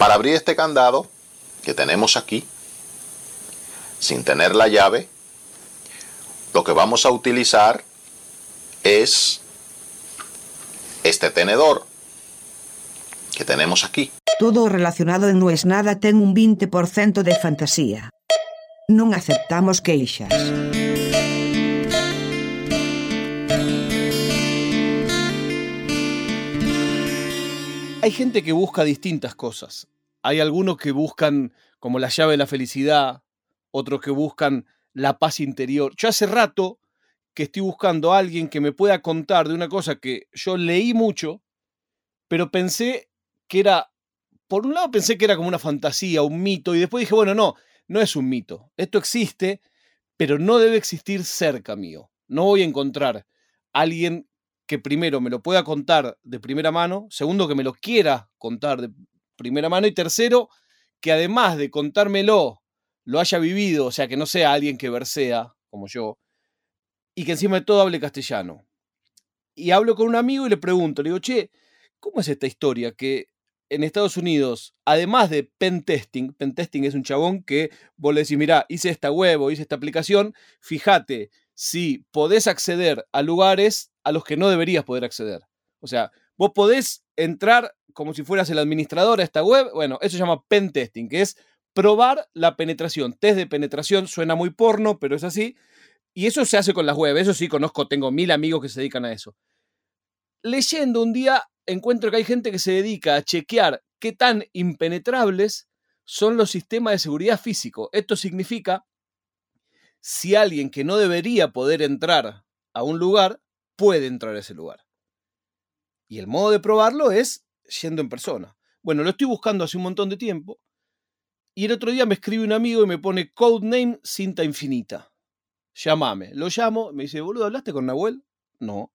Para abrir este candado que tenemos aquí, sin tener la llave, lo que vamos a utilizar es este tenedor que tenemos aquí. Todo relacionado en No es nada ten un 20% de fantasía. Non aceptamos queixas. Hay gente que busca distintas cosas. Hay algunos que buscan como la llave de la felicidad, otros que buscan la paz interior. Yo hace rato que estoy buscando a alguien que me pueda contar de una cosa que yo leí mucho, pero pensé que era, por un lado pensé que era como una fantasía, un mito, y después dije, bueno, no, no es un mito. Esto existe, pero no debe existir cerca mío. No voy a encontrar a alguien que primero me lo pueda contar de primera mano, segundo que me lo quiera contar de primera mano y tercero que además de contármelo lo haya vivido, o sea, que no sea alguien que versea como yo y que encima de todo hable castellano. Y hablo con un amigo y le pregunto, le digo, "Che, ¿cómo es esta historia que en Estados Unidos, además de pen testing, pen testing es un chabón que vos le decís, mirá, hice esta web o hice esta aplicación, fíjate si podés acceder a lugares a los que no deberías poder acceder. O sea, vos podés entrar como si fueras el administrador a esta web, bueno, eso se llama pen testing, que es probar la penetración. Test de penetración suena muy porno, pero es así. Y eso se hace con las web, eso sí conozco, tengo mil amigos que se dedican a eso. Leyendo un día encuentro que hay gente que se dedica a chequear qué tan impenetrables son los sistemas de seguridad físico. Esto significa si alguien que no debería poder entrar a un lugar puede entrar a ese lugar. Y el modo de probarlo es yendo en persona. Bueno, lo estoy buscando hace un montón de tiempo. Y el otro día me escribe un amigo y me pone codename cinta infinita. Llámame. Lo llamo, me dice, boludo, ¿hablaste con Nahuel? No.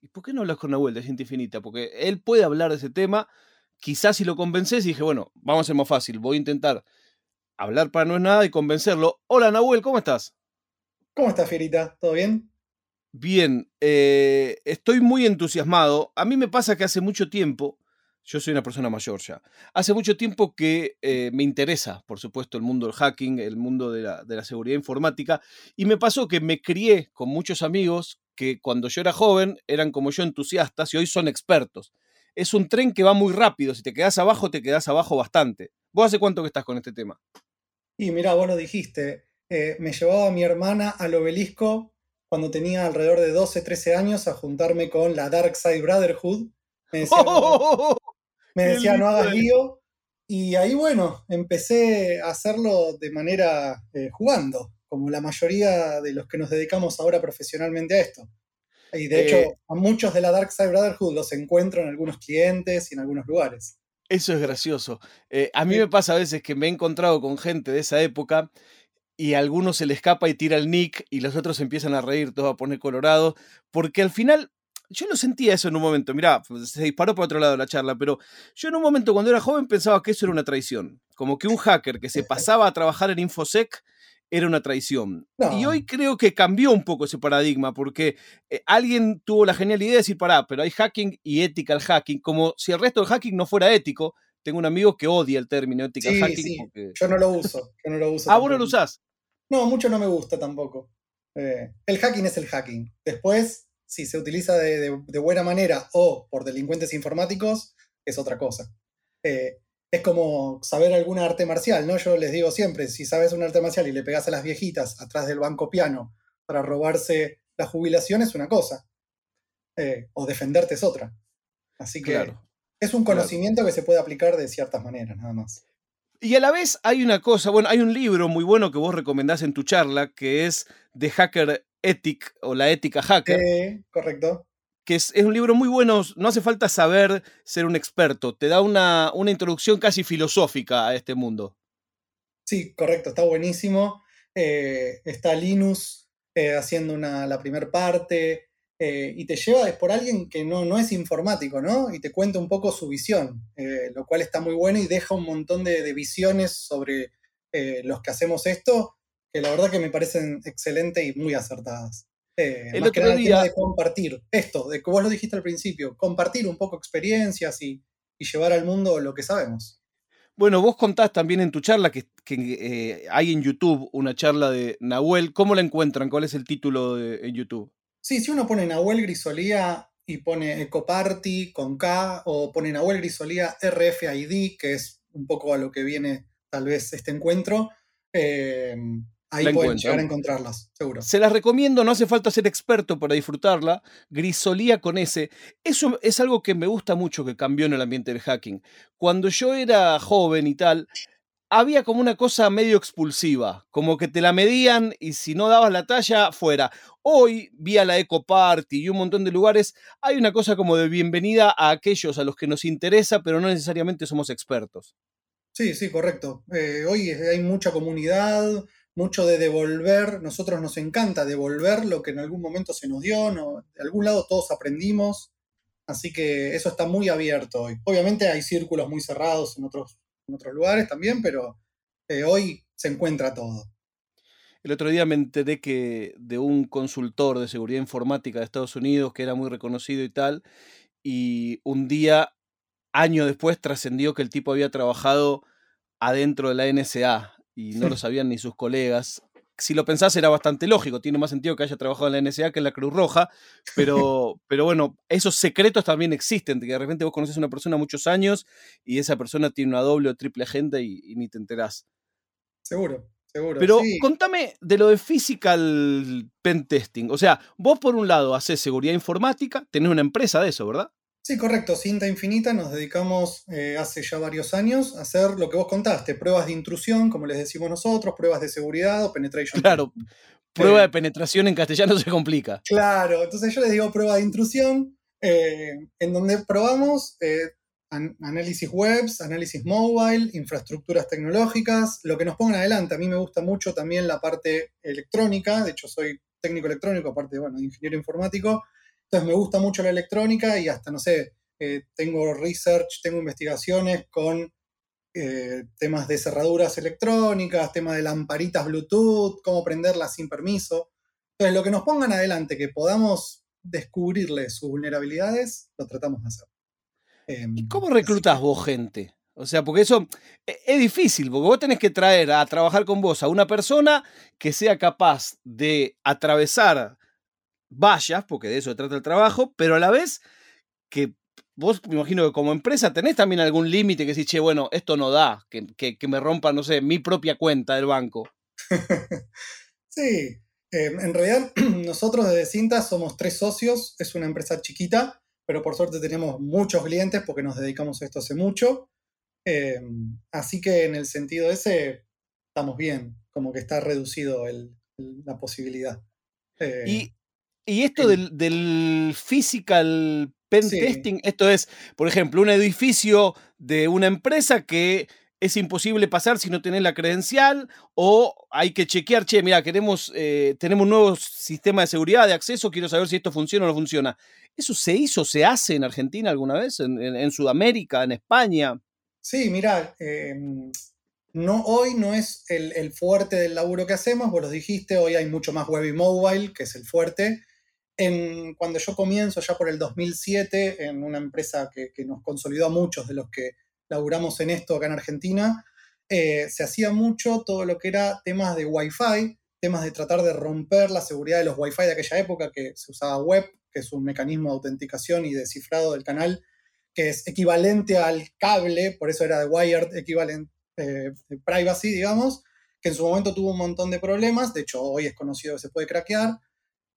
¿Y por qué no hablas con Nahuel de cinta infinita? Porque él puede hablar de ese tema. Quizás si lo convences y dije, bueno, vamos a ser más fácil. Voy a intentar hablar para no es nada y convencerlo. Hola Nahuel, ¿cómo estás? ¿Cómo estás, Fierita? ¿Todo bien? Bien, eh, estoy muy entusiasmado. A mí me pasa que hace mucho tiempo, yo soy una persona mayor ya, hace mucho tiempo que eh, me interesa, por supuesto, el mundo del hacking, el mundo de la, de la seguridad informática, y me pasó que me crié con muchos amigos que cuando yo era joven eran como yo entusiastas y hoy son expertos. Es un tren que va muy rápido, si te quedas abajo, te quedas abajo bastante. ¿Vos hace cuánto que estás con este tema? Y mira, vos lo dijiste, eh, me llevaba mi hermana al obelisco cuando tenía alrededor de 12, 13 años a juntarme con la Dark Side Brotherhood. Me decía, no, me decía, no hagas lío. Y ahí, bueno, empecé a hacerlo de manera eh, jugando, como la mayoría de los que nos dedicamos ahora profesionalmente a esto. Y de hecho, Eh, a muchos de la Dark Side Brotherhood los encuentro en algunos clientes y en algunos lugares. Eso es gracioso. Eh, a mí me pasa a veces que me he encontrado con gente de esa época y a alguno se le escapa y tira el nick y los otros empiezan a reír, todos a poner colorado, porque al final yo lo sentía eso en un momento, mirá, pues, se disparó por otro lado la charla, pero yo en un momento cuando era joven pensaba que eso era una traición, como que un hacker que se pasaba a trabajar en InfoSec era una traición. Y hoy creo que cambió un poco ese paradigma, porque eh, alguien tuvo la genial idea de decir, pará, pero hay hacking y ethical hacking, como si el resto del hacking no fuera ético. Tengo un amigo que odia el término Sí, hacking. sí, porque- yo no lo uso. Yo no lo uso Ah, vos no lo usás. No, mucho no me gusta tampoco. Eh, el hacking es el hacking. Después, si se utiliza de, de- de buena manera o por delincuentes informáticos, es otra cosa. Eh, es como saber alguna arte marcial, ¿no? Yo les digo siempre, si sabes un arte marcial y le pegas a las viejitas atrás del banco piano para robarse la jubilación es una cosa. Eh, o defenderte es otra. Así que Claro. es un claro. conocimiento que se puede aplicar de ciertas maneras, nada más. Y a la vez hay una cosa, bueno, hay un libro muy bueno que vos recomendás en tu charla, que es The Hacker Ethic o la ética hacker, Eh, correcto. Que es, un libro muy bueno, no hace falta saber ser un experto, te da una, una introducción casi filosófica a este mundo. Sí, correcto, está buenísimo. Eh, está Linus eh, haciendo una, la primera parte eh, y te lleva es por alguien que no, no es informático, ¿no? Y te cuenta un poco su visión, lo cual está muy bueno y deja un montón de, de visiones sobre los que hacemos esto, que la verdad que me parecen excelentes y muy acertadas. Eh, El más que otro nada el tema día- de compartir esto, de que vos lo dijiste al principio, compartir un poco experiencias y, y llevar al mundo lo que sabemos. Bueno, vos contás también en tu charla que, eh, hay en YouTube una charla de Nahuel. ¿Cómo la encuentran? ¿Cuál es el título de, en YouTube? Sí, si uno pone Nahuel Grisolía y pone Ecoparty con K o pone Nahuel Grisolía RFID, que es un poco a lo que viene tal vez este encuentro, eh, Ahí pueden llegar a encontrarlas, seguro. Se las recomiendo, no hace falta ser experto para disfrutarla. Grisolía con ese. Eso es algo que me gusta mucho que cambió en el ambiente del hacking. Cuando yo era joven y tal, había como una cosa medio expulsiva, como que te la medían y si no dabas la talla, fuera. Hoy, vía la Eco Party y un montón de lugares, hay una cosa como de bienvenida a aquellos a los que nos interesa, pero no necesariamente somos expertos. Sí, sí, correcto. Eh, hoy hay mucha comunidad, mucho de devolver, nosotros nos encanta devolver lo que en algún momento se nos dio, no, de algún lado todos aprendimos, así que eso está muy abierto hoy. Obviamente hay círculos muy cerrados en otros, en otros lugares también, pero eh, hoy se encuentra todo. El otro día me enteré que de un consultor de seguridad informática de Estados Unidos que era muy reconocido y tal, y un día, año después, trascendió que el tipo había trabajado adentro de la NSA y no lo sabían ni sus colegas. Si lo pensás era bastante lógico, tiene más sentido que haya trabajado en la NSA que en la Cruz Roja, pero, pero bueno, esos secretos también existen, que de repente vos conoces a una persona muchos años y esa persona tiene una doble o triple agenda y, ni te enterás. Seguro, seguro. Pero contame de lo de physical pen testing. O sea, vos por un lado haces seguridad informática, tenés una empresa de eso, ¿verdad? Sí, correcto. Cinta Infinita nos dedicamos eh, hace ya varios años a hacer lo que vos contaste, pruebas de intrusión, como les decimos nosotros, pruebas de seguridad o penetration. Claro, prueba de penetración en castellano se complica. Claro, entonces yo les digo prueba de intrusión, eh, en donde probamos eh, análisis webs, análisis mobile, infraestructuras tecnológicas, lo que nos pongan adelante. A mí me gusta mucho también la parte electrónica, de hecho soy técnico electrónico, aparte bueno, de ingeniero informático. Entonces me gusta mucho la electrónica y hasta, no sé, eh, tengo research, tengo investigaciones con eh, temas de cerraduras electrónicas, temas de lamparitas Bluetooth, cómo prenderlas sin permiso. Entonces, lo que nos pongan adelante, que podamos descubrirle sus vulnerabilidades, lo tratamos de hacer. Em, ¿Y cómo reclutas vos gente? O sea, porque eso e, es difícil, porque vos tenés que traer a trabajar con vos a una persona que sea capaz de atravesar vayas, porque de eso se trata el trabajo, pero a la vez que vos me imagino que como empresa tenés también algún límite que decís, che, bueno, esto no da, que, que, me rompa, no sé, mi propia cuenta del banco. sí, eh, en realidad nosotros desde Cinta somos tres socios, es una empresa chiquita, pero por suerte tenemos muchos clientes porque nos dedicamos a esto hace mucho. Eh, así que en el sentido ese estamos bien, como que está reducido la posibilidad. Eh, y y esto del, physical pen testing, esto es, por ejemplo, un edificio de una empresa que es imposible pasar si no tenés la credencial o hay que chequear, che, mira, queremos, eh, tenemos un nuevo sistema de seguridad, de acceso, quiero saber si esto funciona o no funciona. ¿Eso se hizo, se hace en Argentina alguna vez, en, Sudamérica, en España? Sí, mira, em, no, hoy no es el, el, fuerte del laburo que hacemos, vos lo dijiste, hoy hay mucho más web y mobile, que es el fuerte cuando yo comienzo ya por el 2007 en una empresa que, nos consolidó a muchos de los que laburamos en esto acá en Argentina, eh, se hacía mucho todo lo que era temas de Wi-Fi, temas de tratar de romper la seguridad de los Wi-Fi de aquella época que se usaba web, que es un mecanismo de autenticación y de cifrado del canal que es equivalente al cable, por eso era de wired equivalent eh, privacy, digamos, que en su momento tuvo un montón de problemas, de hecho hoy es conocido que se puede craquear.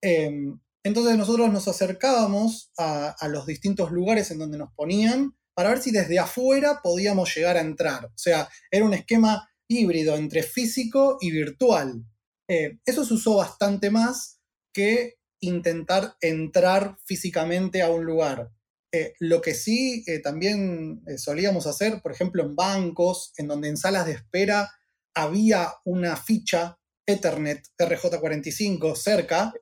Em, entonces nosotros nos acercábamos a, los distintos lugares en donde nos ponían para ver si desde afuera podíamos llegar a entrar. O sea, era un esquema híbrido entre físico y virtual. Eh, eso se usó bastante más que intentar entrar físicamente a un lugar. Eh, lo que sí eh, también solíamos hacer, por ejemplo, en bancos, en donde en salas de espera había una ficha Ethernet RJ45 cerca,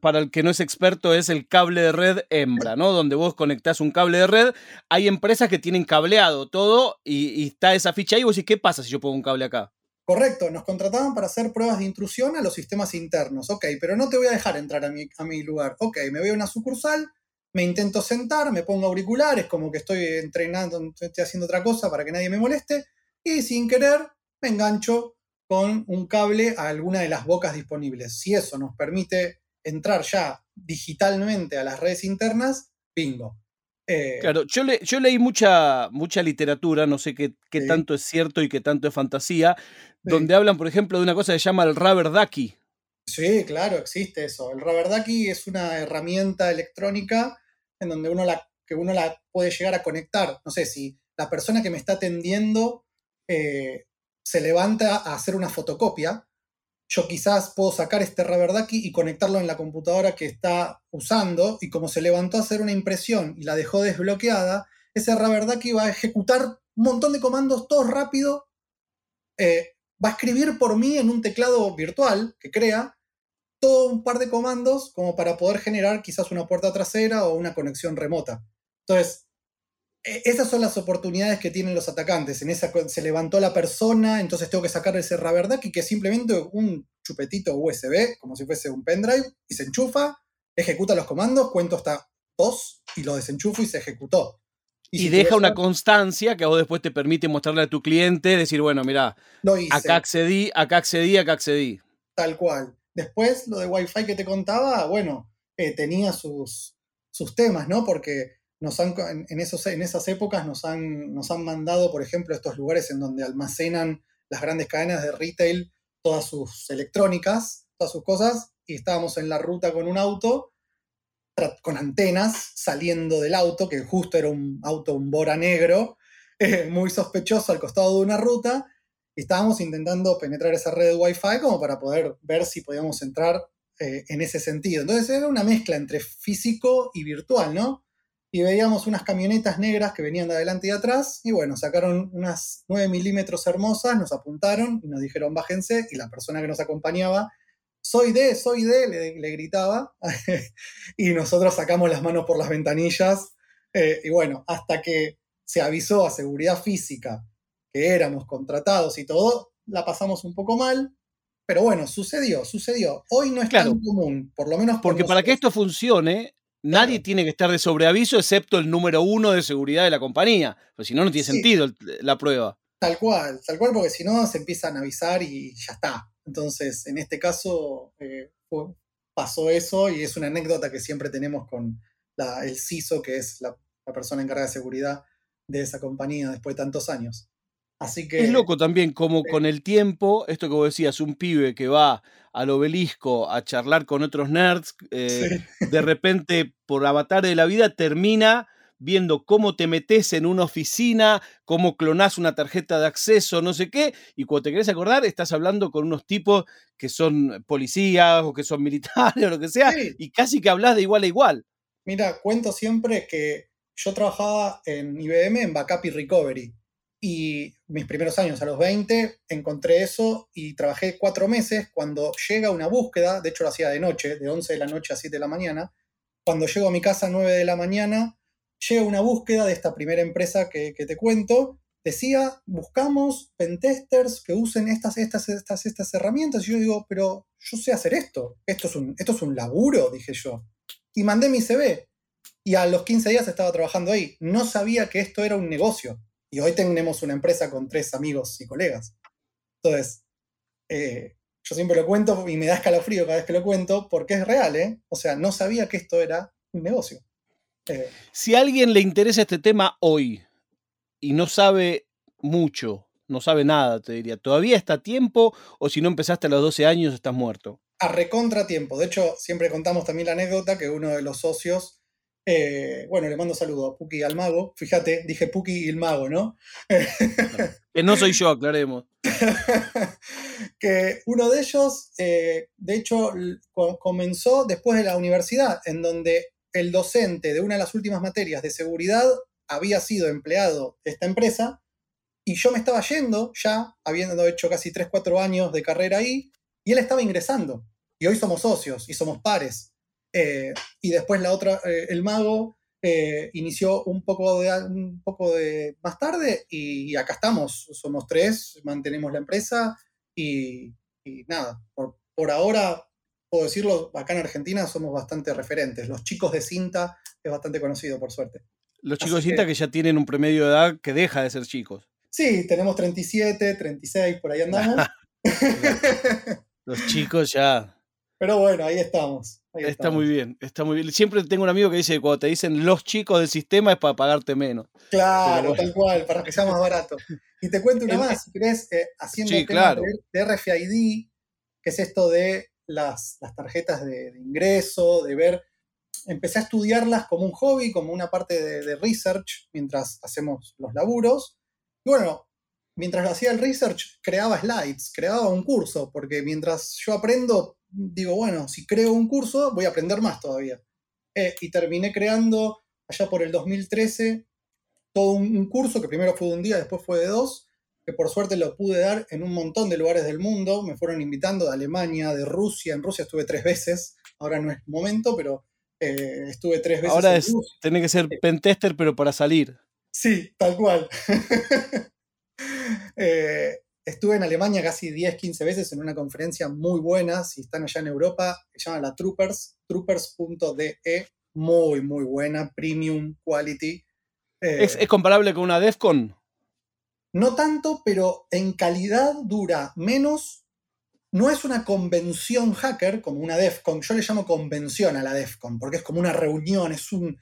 para, el que no es experto, es el cable de red hembra, ¿no? Donde vos conectás un cable de red. Hay empresas que tienen cableado todo y, está esa ficha ahí. Y vos decís, ¿qué pasa si yo pongo un cable acá? Correcto, nos contrataban para hacer pruebas de intrusión a los sistemas internos. Ok, pero no te voy a dejar entrar a mi, a mi lugar. Ok, me voy a una sucursal, me intento sentar, me pongo auriculares, como que estoy entrenando, estoy haciendo otra cosa para que nadie me moleste, y sin querer me engancho con un cable a alguna de las bocas disponibles. Si eso nos permite entrar ya digitalmente a las redes internas, bingo. Eh, claro, yo, yo leí mucha, mucha literatura, no sé qué, qué tanto es cierto y qué tanto es fantasía, donde hablan, por ejemplo, de una cosa que se llama el rubber ducky. Sí, claro, existe eso. El rubber ducky es una herramienta electrónica en donde uno la, que uno la puede llegar a conectar. No sé, si la persona que me está atendiendo eh, se levanta a hacer una fotocopia, yo quizás puedo sacar este Ducky y conectarlo en la computadora que está usando, y como se levantó a hacer una impresión y la dejó desbloqueada, ese Ducky va a ejecutar un montón de comandos todos rápido, eh, va a escribir por mí en un teclado virtual que crea todo un par de comandos como para poder generar quizás una puerta trasera o una conexión remota. Entonces, esas son las oportunidades que tienen los atacantes. En esa se levantó la persona, entonces tengo que sacar ese Ducky que es simplemente un chupetito USB, como si fuese un pendrive, y se enchufa, ejecuta los comandos, cuento hasta dos y lo desenchufo y se ejecutó. Y, deja una constancia que a vos después te permite mostrarle a tu cliente, decir, bueno, mira, acá accedí, acá accedí, acá accedí. Tal cual. Después, lo de Wi-Fi que te contaba, bueno, eh, tenía sus, sus temas, ¿no? Porque nos han, en, esos, en esas épocas nos han, nos han mandado, por ejemplo, estos lugares en donde almacenan las grandes cadenas de retail todas sus electrónicas, todas sus cosas, y estábamos en la ruta con un auto, con antenas saliendo del auto, que justo era un auto, un Bora negro, eh, muy sospechoso al costado de una ruta, y estábamos intentando penetrar esa red de Wi-Fi como para poder ver si podíamos entrar eh, en ese sentido. Entonces era una mezcla entre físico y virtual, ¿no? Y veíamos unas camionetas negras que venían de adelante y de atrás, y bueno, sacaron unas 9 milímetros hermosas, nos apuntaron y nos dijeron bájense, y la persona que nos acompañaba, soy de, soy de, le, gritaba, y nosotros sacamos las manos por las ventanillas, eh, y bueno, hasta que se avisó a seguridad física que éramos contratados y todo, la pasamos un poco mal, pero bueno, sucedió, sucedió. Hoy no es tan común, por lo menos Porque para que esto funcione, Nadie tiene que estar de sobreaviso excepto el número uno de seguridad de la compañía, pues si no, no tiene sentido la prueba. Tal cual, tal cual, porque si no se empiezan a avisar y ya está. Entonces, en este caso eh, pasó eso y es una anécdota que siempre tenemos con el CISO, que es la, la persona encargada de seguridad de esa compañía después de tantos años. Así que, es loco también como con el tiempo, esto que vos decías, un pibe que va al obelisco a charlar con otros nerds, eh, de repente por avatar de la vida termina viendo cómo te metes en una oficina, cómo clonás una tarjeta de acceso, no sé qué, y cuando te querés acordar, estás hablando con unos tipos que son policías o que son militares o lo que sea, y casi que hablas de igual a igual. Mira, cuento siempre que yo trabajaba en IBM en Backup y Recovery. Y mis primeros años, a los 20, encontré eso y trabajé cuatro meses. Cuando llega una búsqueda, de hecho lo hacía de noche, de 11 de la noche a 7 de la mañana, cuando llego a mi casa a 9 de la mañana, llega una búsqueda de esta primera empresa que, te cuento. Decía, buscamos pentesters que usen estas, estas, estas, estas herramientas. Y yo digo, pero yo sé hacer esto. Esto es, un, esto es un laburo, dije yo. Y mandé mi CV. Y a los 15 días estaba trabajando ahí. No sabía que esto era un negocio. Y hoy tenemos una empresa con tres amigos y colegas. Entonces, eh, yo siempre lo cuento y me da escalofrío cada vez que lo cuento porque es real, ¿eh? O sea, no sabía que esto era un negocio. Eh, si a alguien le interesa este tema hoy y no sabe mucho, no sabe nada, te diría, ¿todavía está a tiempo o si no empezaste a los 12 años estás muerto? A recontra tiempo. De hecho, siempre contamos también la anécdota que uno de los socios eh, bueno, le mando saludo a Puki y al mago. Fíjate, dije Puki y el mago, ¿no? que no soy yo, aclaremos. que uno de ellos, eh, de hecho, comenzó después de la universidad, en donde el docente de una de las últimas materias de seguridad había sido empleado de esta empresa y yo me estaba yendo ya, habiendo hecho casi 3, 4 años de carrera ahí, y él estaba ingresando. Y hoy somos socios y somos pares. Eh, y después la otra, eh, el mago eh, inició un poco, de, un poco de más tarde y, acá estamos, somos tres, mantenemos la empresa y, nada, por, ahora puedo decirlo, acá en Argentina somos bastante referentes. Los chicos de cinta es bastante conocido, por suerte. Los chicos de cinta que... ya tienen un promedio de edad que deja de ser chicos. Sí, tenemos 37, 36, por ahí andamos. Los chicos ya. Pero bueno, ahí estamos. está muy bien, está muy bien. Siempre tengo un amigo que dice que cuando te dicen los chicos del sistema es para pagarte menos. Claro, tal cual, para que sea más barato. Y te cuento una más, si querés, eh, haciendo sí, claro. de, RFID, que es esto de las, las tarjetas de, de, ingreso, de ver. Empecé a estudiarlas como un hobby, como una parte de, de research, mientras hacemos los laburos. Y bueno, mientras hacía el research, creaba slides, creaba un curso, porque mientras yo aprendo, digo, bueno, si creo un curso, voy a aprender más todavía. Eh, y terminé creando, allá por el 2013, todo un, un, curso que primero fue de un día, después fue de dos, que por suerte lo pude dar en un montón de lugares del mundo. Me fueron invitando de Alemania, de Rusia. En Rusia estuve tres veces, ahora no es momento, pero eh, estuve tres veces. Ahora es, tiene que ser pentester, pero para salir. Sí, tal cual. eh, estuve en Alemania casi 10, 15 veces en una conferencia muy buena. Si están allá en Europa, se llama la Troopers, troopers.de. Muy, muy buena, premium quality. Eh, ¿Es, ¿Es, comparable con una DEFCON? No tanto, pero en calidad dura menos. No es una convención hacker como una DEFCON. Yo le llamo convención a la DEFCON, porque es como una reunión, es un.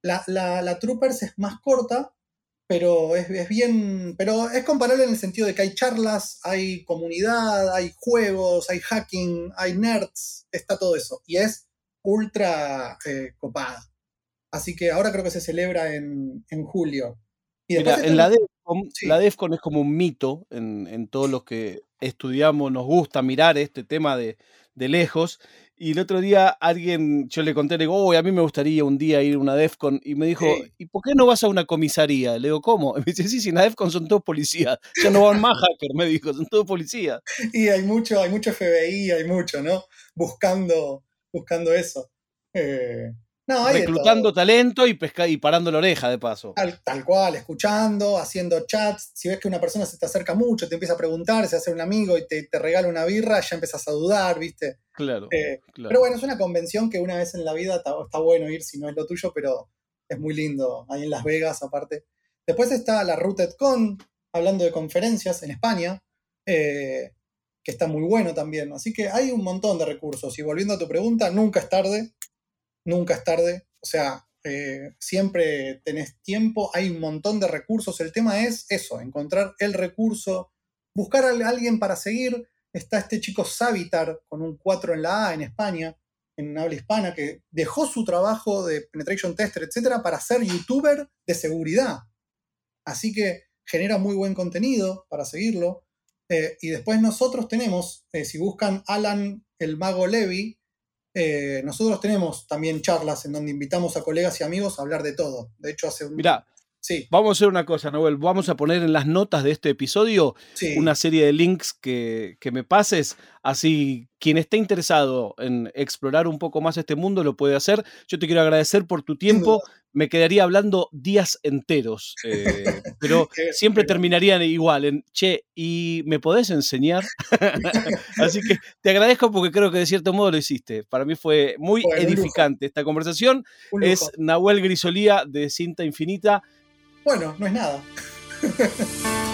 La, la, la Troopers es más corta, pero es, es, bien, pero es comparable en el sentido de que hay charlas, hay comunidad, hay juegos, hay hacking, hay nerds, está todo eso. Y es ultra eh, copada. Así que ahora creo que se celebra en, en julio. Y Mira, en la DEFCON, sí. la DEFCON es como un mito en, en todos los que estudiamos, nos gusta mirar este tema de, de lejos. Y el otro día alguien, yo le conté, le digo, oh, a mí me gustaría un día ir a una DEFCON. Y me dijo, sí. ¿y por qué no vas a una comisaría? Le digo, ¿cómo? Y me dice, sí, sí, en la DEFCON son todos policías. Ya no van más hackers, me dijo, son todos policías. Y hay mucho, hay mucho FBI, hay mucho, ¿no? Buscando, buscando eso. Eh, no, Reclutando talento y, pesca y parando la oreja, de paso. Tal, tal, cual, escuchando, haciendo chats. Si ves que una persona se te acerca mucho, te empieza a preguntar, se hace un amigo y te, te regala una birra, ya empiezas a dudar, ¿viste? Claro, eh, claro, Pero bueno, es una convención que una vez en la vida está, está, bueno ir si no es lo tuyo, pero es muy lindo. Ahí en Las Vegas, aparte. Después está la RootedCon, hablando de conferencias en España, eh, que está muy bueno también. Así que hay un montón de recursos. Y volviendo a tu pregunta, nunca es tarde nunca es tarde, o sea, eh, siempre tenés tiempo, hay un montón de recursos, el tema es eso, encontrar el recurso, buscar a alguien para seguir, está este chico Savitar con un 4 en la A en España, en habla hispana, que dejó su trabajo de penetration tester, etcétera, para ser youtuber de seguridad. Así que genera muy buen contenido para seguirlo. Eh, y después nosotros tenemos, eh, si buscan Alan el Mago Levy, eh, nosotros tenemos también charlas en donde invitamos a colegas y amigos a hablar de todo. De hecho, hace un... Mirá, sí. vamos a hacer una cosa, Noel. Vamos a poner en las notas de este episodio sí. una serie de links que, que, me pases. Así, quien esté interesado en explorar un poco más este mundo lo puede hacer. Yo te quiero agradecer por tu tiempo. Me quedaría hablando días enteros, eh, pero siempre terminarían igual en, che, ¿y me podés enseñar? Así que te agradezco porque creo que de cierto modo lo hiciste. Para mí fue muy bueno, edificante esta conversación. Es Nahuel Grisolía de Cinta Infinita. Bueno, no es nada.